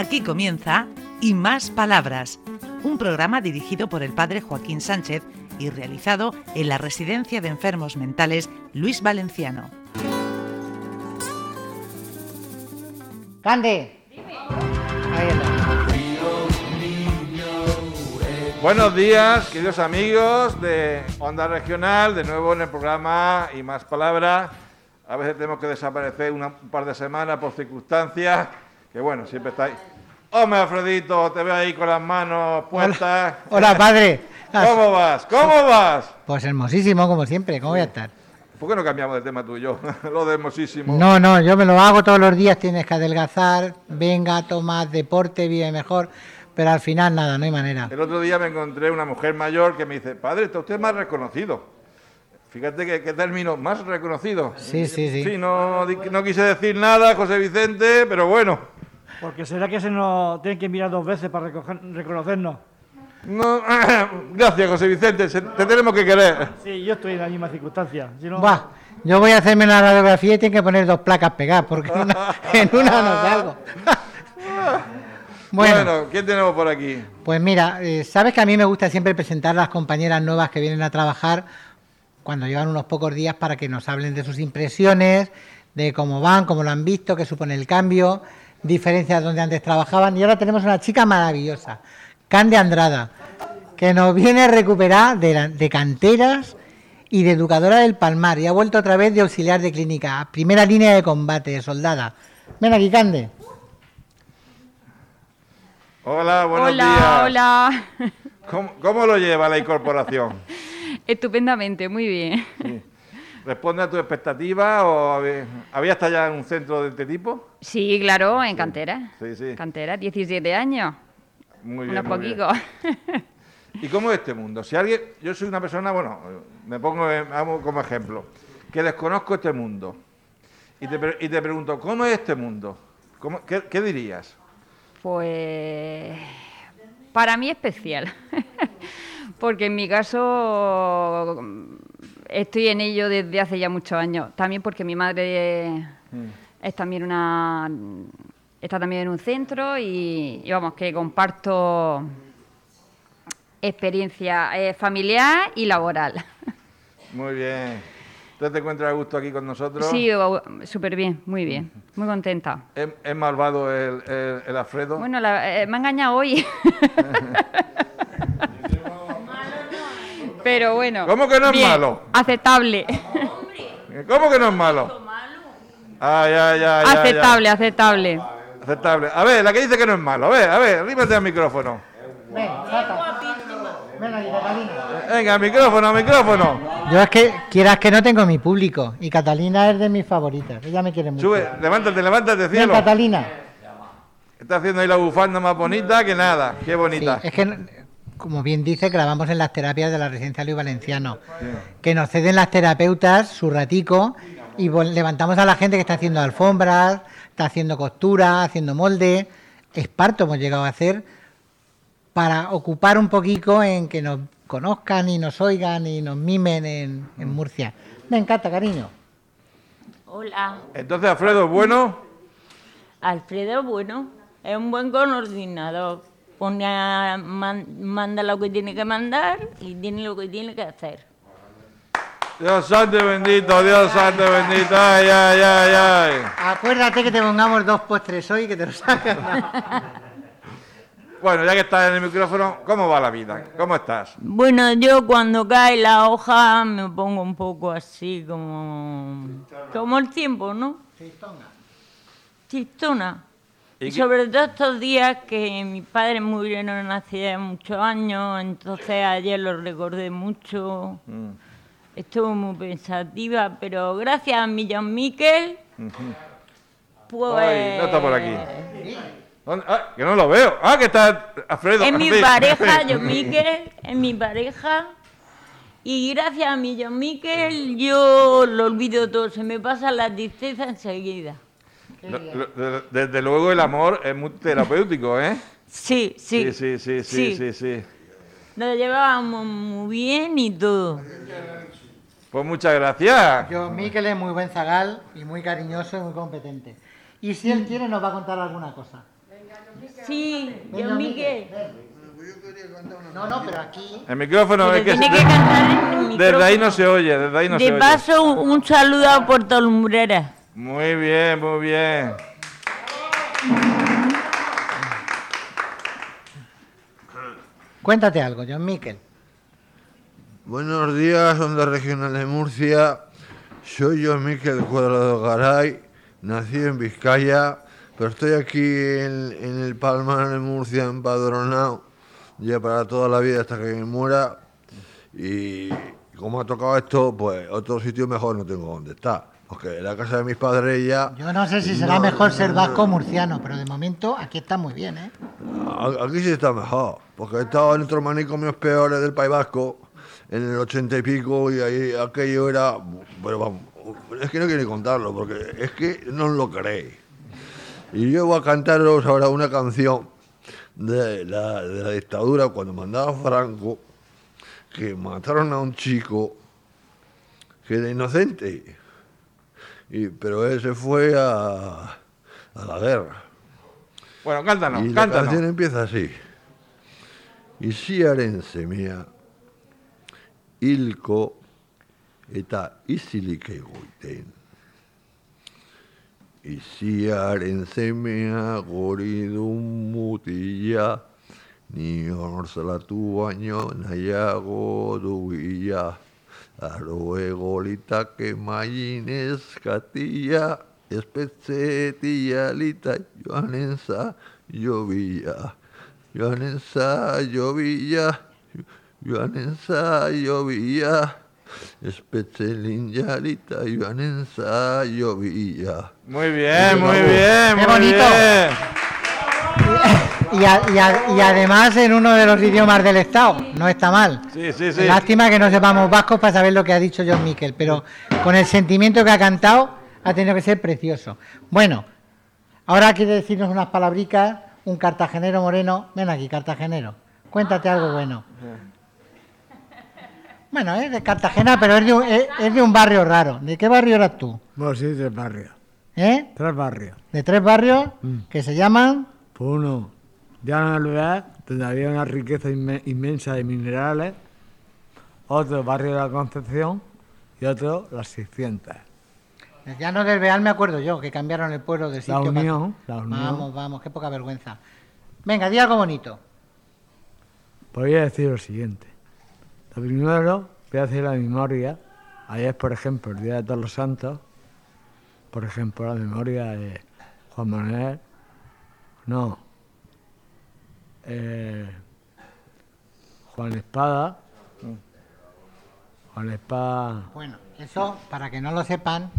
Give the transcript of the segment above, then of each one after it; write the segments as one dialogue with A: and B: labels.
A: Aquí comienza Y Más Palabras, un programa dirigido por el padre Joaquín Sánchez y realizado en la Residencia de Enfermos Mentales Luis Valenciano.
B: Está.
C: Buenos días, queridos amigos de Onda Regional, de nuevo en el programa y más palabras. A veces tenemos que desaparecer un par de semanas por circunstancias, que bueno, siempre estáis. Hombre, Alfredito, te veo ahí con las manos puestas.
B: Hola, padre.
C: ¿Cómo vas? ¿Cómo vas?
B: Pues hermosísimo, como siempre. ¿Cómo voy a estar?
C: ¿Por qué no cambiamos de tema tú y yo? Lo de hermosísimo.
B: No, no, yo me lo hago todos los días. Tienes que adelgazar. Venga, toma deporte, vive mejor. Pero al final nada, no hay manera.
C: El otro día me encontré una mujer mayor que me dice, padre, está usted más reconocido. Fíjate que, qué término, más reconocido.
B: Sí, sí, sí.
C: Sí, no, no quise decir nada, José Vicente, pero bueno.
D: Porque será que se nos tienen que mirar dos veces para recoger- reconocernos.
C: No, gracias, José Vicente, se- te tenemos que querer.
D: Sí, yo estoy en la misma circunstancia. Si no-
B: Buah, yo voy a hacerme una radiografía y tengo que poner dos placas pegadas porque en una, en una no salgo.
C: Bueno,
B: bueno,
C: ¿quién tenemos por aquí?
B: pues mira, eh, sabes que a mí me gusta siempre presentar a las compañeras nuevas que vienen a trabajar cuando llevan unos pocos días para que nos hablen de sus impresiones, de cómo van, cómo lo han visto, qué supone el cambio, diferencias donde antes trabajaban. Y ahora tenemos una chica maravillosa, Cande Andrada, que nos viene a recuperar de, la- de canteras y de educadora del Palmar y ha vuelto otra vez de auxiliar de clínica, a primera línea de combate, de soldada. Ven aquí, Cande.
C: Hola, buenos
E: hola,
C: días.
E: hola.
C: ¿Cómo, cómo lo lleva la incorporación?
E: Estupendamente, muy bien.
C: ¿Responde a tu expectativa o había, hasta ya en un centro de este tipo?
E: Sí, claro, en cantera.
C: Sí, sí.
E: Cantera, 17 años.
C: Muy bien.
E: Unos
C: muy bien.
E: poquitos.
C: ¿Y cómo es este mundo? Si alguien, yo soy una persona, bueno, me pongo hago como ejemplo, que desconozco este mundo. Y te, y te pregunto, ¿cómo es este mundo? ¿Cómo- qué, qué dirías?
E: Pues para mí especial. Porque en mi caso estoy en ello desde hace ya muchos años. También porque mi madre es también una está también en un centro y, y vamos que comparto experiencia eh, familiar y laboral.
C: Muy bien. ¿Tú te encuentras a gusto aquí con nosotros?
E: Sí, súper bien, muy bien, muy contenta.
C: ¿Es, es malvado el, el- el Alfredo?
E: Bueno, la- eh, me ha engañado hoy. Pero bueno.
C: ¿Cómo que no es
E: bien,
C: malo?
E: Aceptable.
C: ¿Cómo que no es malo? Ay, ay, ay, ay, ay.
E: aceptable, aceptable.
C: Aceptable. A ver, la que dice que no es malo. A ver, a ver, arrímate al micrófono. Venga, micrófono, micrófono.
B: Yo es que, quieras que no tengo mi público, y Catalina es de mis favoritas, ella me quiere mucho.
C: Sube, levántate, levántate,
B: Ven,
C: cielo.
B: Catalina.
C: Está haciendo ahí la bufanda más bonita que nada. Qué
B: Sí,
C: bonita.
B: es que, como bien dice, grabamos en las terapias de la residencia Luis Valenciano, que nos ceden las terapeutas su ratico y levantamos a la gente que está haciendo alfombras, está haciendo costura, haciendo molde, esparto hemos llegado a hacer para ocupar un poquito en que nos conozcan y nos oigan y nos mimen en, en Murcia. Me encanta, cariño.
F: Hola,
C: Entonces, Alfredo, ¿bueno?
F: Alfredo, bueno, es un buen coordinador. Pone a- man- manda lo que tiene que mandar y tiene lo que tiene que hacer.
C: Dios santo y bendito, Dios santo y bendito. Ay, ay, ay, ay.
B: Acuérdate que te pongamos dos postres hoy que te lo sacas.
C: Bueno, ya que estás en el micrófono, ¿cómo va la vida? ¿Cómo estás?
F: Bueno, yo cuando cae la hoja me pongo un poco así como... Como el tiempo, ¿no? Chistona.
C: ¿Y
F: Sobre todo estos días que mis padres murieron hace muchos años, entonces ayer los recordé mucho.
C: Mm.
F: Estuve muy pensativa, pero gracias a mi John Miquel, pues...
C: Ay, no está por aquí. Ah, que no lo veo. Ah, que está Alfredo.
F: Es mi pareja, John Miquel, es mi pareja. Y gracias a mi John Miquel yo lo olvido todo, se me pasa la tristeza enseguida.
C: De- Desde luego el amor es muy terapéutico, ¿eh?
F: Sí, sí.
C: sí, sí, sí, sí, sí, sí.
F: Nos llevábamos muy bien y todo.
C: Pues muchas gracias.
B: Yo, Miquel es muy buen zagal y muy cariñoso y muy competente. Y si él quiere nos va a contar alguna cosa.
F: Sí, yo Miguel.
B: No, no, pero aquí.
C: El micrófono
F: Pero
C: es que...
F: tiene que cantar en el
C: Desde ahí no
F: micrófono.
C: se oye, desde ahí no se
F: De
C: oye.
F: paso, un, un saludo a Puerto Lumbrera.
C: Muy bien, muy bien.
B: Cuéntate algo, John Miquel.
G: Buenos días, Onda Regional de Murcia. Soy yo, Miquel Cuadrado Garay. Nací en Vizcaya, pero estoy aquí en, en el Palmar de Murcia, empadronado, ya para toda la vida hasta que me muera. Y como ha tocado esto, pues otro sitio mejor no tengo donde estar. Porque la casa de mis padres ya.
B: Yo no sé si será
G: No,
B: mejor ser vasco o murciano, pero de momento aquí está muy bien, ¿eh?
G: Aquí sí está mejor, porque he estado en otros manicomios peores del País Vasco, en el ochenta y pico, y ahí aquello era. Pero vamos, es que no quiero contarlo, porque es que no os lo creéis. Y yo voy a cantaros ahora una canción de la, de la dictadura cuando mandaba Franco, que mataron a un chico que era inocente, y, pero él se fue a, a la guerra.
C: Bueno, cántanos,
G: Y la
C: cántanos.
G: canción empieza así. Isiaren semea, hilko eta isilik egoiten. Isiaren semea goridun mutila, ni hor salatu baino nahiago duia. Aro egolitake maien eskatia, espetzetia lita joanen za jobia. Joanen za jobia, joanen za jobia. Espetzelin jarita joanen za jobia.
C: Muy bien, muy bien,
B: Qué
C: muy
B: bonito.
C: bien.
B: Y, a- y a- y además en uno de los idiomas del Estado, no está mal.
C: Sí, sí, sí.
B: Lástima que no sepamos vascos para saber lo que ha dicho John Miquel, pero con el sentimiento que ha cantado ha tenido que ser precioso. Bueno, ahora quiere decirnos unas palabricas, un cartagenero moreno. Ven aquí, cartagenero. Cuéntate algo bueno. Bueno, es de Cartagena, pero es de, un, es- es de un barrio raro. ¿De qué barrio eras tú?
D: Bueno, sí, tres barrios.
B: ¿Eh?
D: Tres barrios.
B: De tres barrios que se llaman...
D: Uno, Llano del Lugar, donde había una riqueza inme- inmensa de minerales. Otro, Barrio de la Concepción. Y otro, Las 600.
B: El llano del Beal me acuerdo yo, que cambiaron el pueblo de
D: La
B: sitio. para-
D: Unión, la Unión.
B: Vamos, vamos, qué poca vergüenza. Venga, di algo bonito.
D: Pues voy a decir lo siguiente. Lo primero, voy a hacer la memoria. Ayer, por ejemplo, el Día de Todos los Santos. Por ejemplo, la memoria de Juan Manuel. No. Eh, Juan Espada. Juan Espada.
B: Bueno, eso, para que no lo sepan,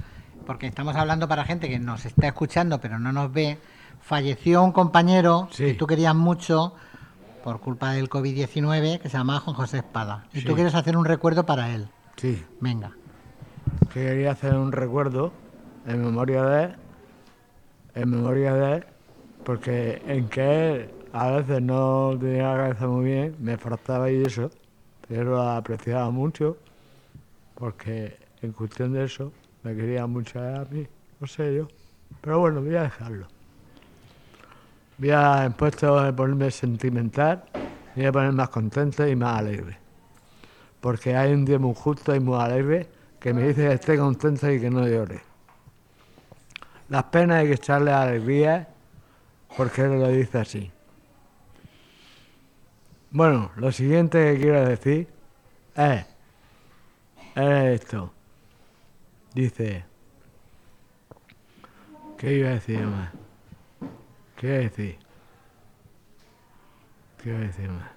B: porque estamos hablando para gente que nos está escuchando pero no nos ve, falleció un compañero
D: Sí.
B: que tú querías mucho por culpa del COVID-19 que se llamaba Juan José Espada. Y tú quieres hacer un recuerdo para él.
D: Sí.
B: Venga.
D: que quería hacer un recuerdo en memoria de él, en memoria de él, porque en que él a veces no tenía la cabeza muy bien, me faltaba y eso, pero lo apreciaba mucho, porque en cuestión de eso me quería mucho a mí, no sé yo, pero bueno, voy a dejarlo. Voy a, en puesto de ponerme sentimental, voy a poner más contento y más alegre porque hay un día muy justo y muy alegre que me dice que esté contento y que no llore. Las penas hay que echarle alegría porque él lo dice así. Bueno, lo siguiente que quiero decir es, es esto. Dice, ¿qué iba a decir más? ¿Qué iba a decir? ¿Qué iba a decir más?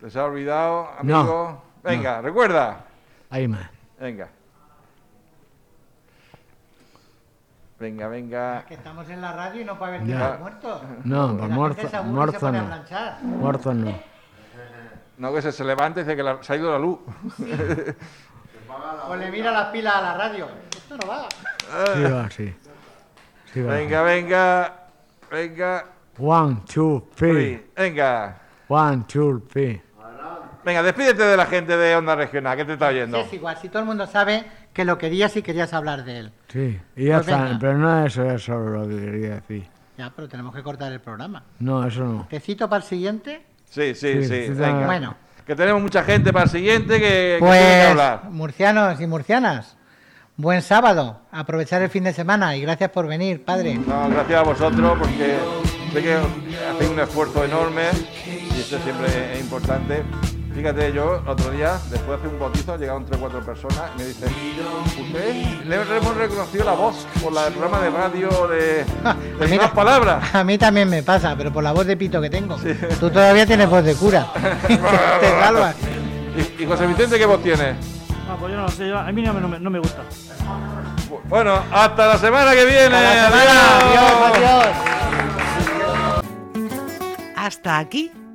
C: ¿Te se ha olvidado,
D: No,
C: amigo? Venga, recuerda.
D: Hay más.
C: Venga. Venga, venga.
B: Que estamos en la radio y no puede haber
D: Ya.
B: tiempos muertos.
D: No,
B: Que
D: pues
B: la
D: muerto,
B: gente se aburre y se
D: muerto
B: pone a
D: no.
B: planchar.
D: Muerto no.
C: No que se, se levante y dice que la- se ha ido la luz.
B: O le mira las pilas a la radio. Esto no va.
D: Sí va, sí. Sí va.
C: Venga, venga. Venga.
D: One, two, three.
C: Three. Venga.
D: One, two, three.
C: Venga, despídete de la gente de Onda Regional, que te está oyendo.
B: Es igual, si todo el mundo sabe que lo querías y querías hablar de él.
D: Sí, y ya
B: Pues
D: está.
B: venga.
D: Pero no eso es solo lo que quería decir.
B: Ya, pero tenemos que cortar el programa.
D: No, eso no.
B: ¿Tecito para el siguiente?
C: Sí, sí,
D: Sí,
C: sí. venga.
B: Bueno.
C: Que tenemos mucha gente para el siguiente que, que tiene que
B: Pues,
C: hablar.
B: murcianos y murcianas, buen sábado, aprovechar el fin de semana y gracias por venir, padre.
C: No, gracias a vosotros porque sé que hacéis un esfuerzo enorme siempre es importante. Fíjate, yo el otro día, después de hacer un bautizo, llegaron tres o cuatro personas y me dicen, usted le hemos reconocido la voz por la- el programa de radio de, de
B: mira.
C: más palabras.
B: A mí también me pasa, pero por la voz de pito que tengo. Tú todavía tienes voz de cura. Te salvas.
C: ¿Y, y José Vicente qué voz tiene?
H: Ah, pues yo no lo sé, yo- a mí no me, no me- no me gusta.
C: Bueno, hasta la semana que viene.
B: Semana. Adiós, adiós.
A: Hasta aquí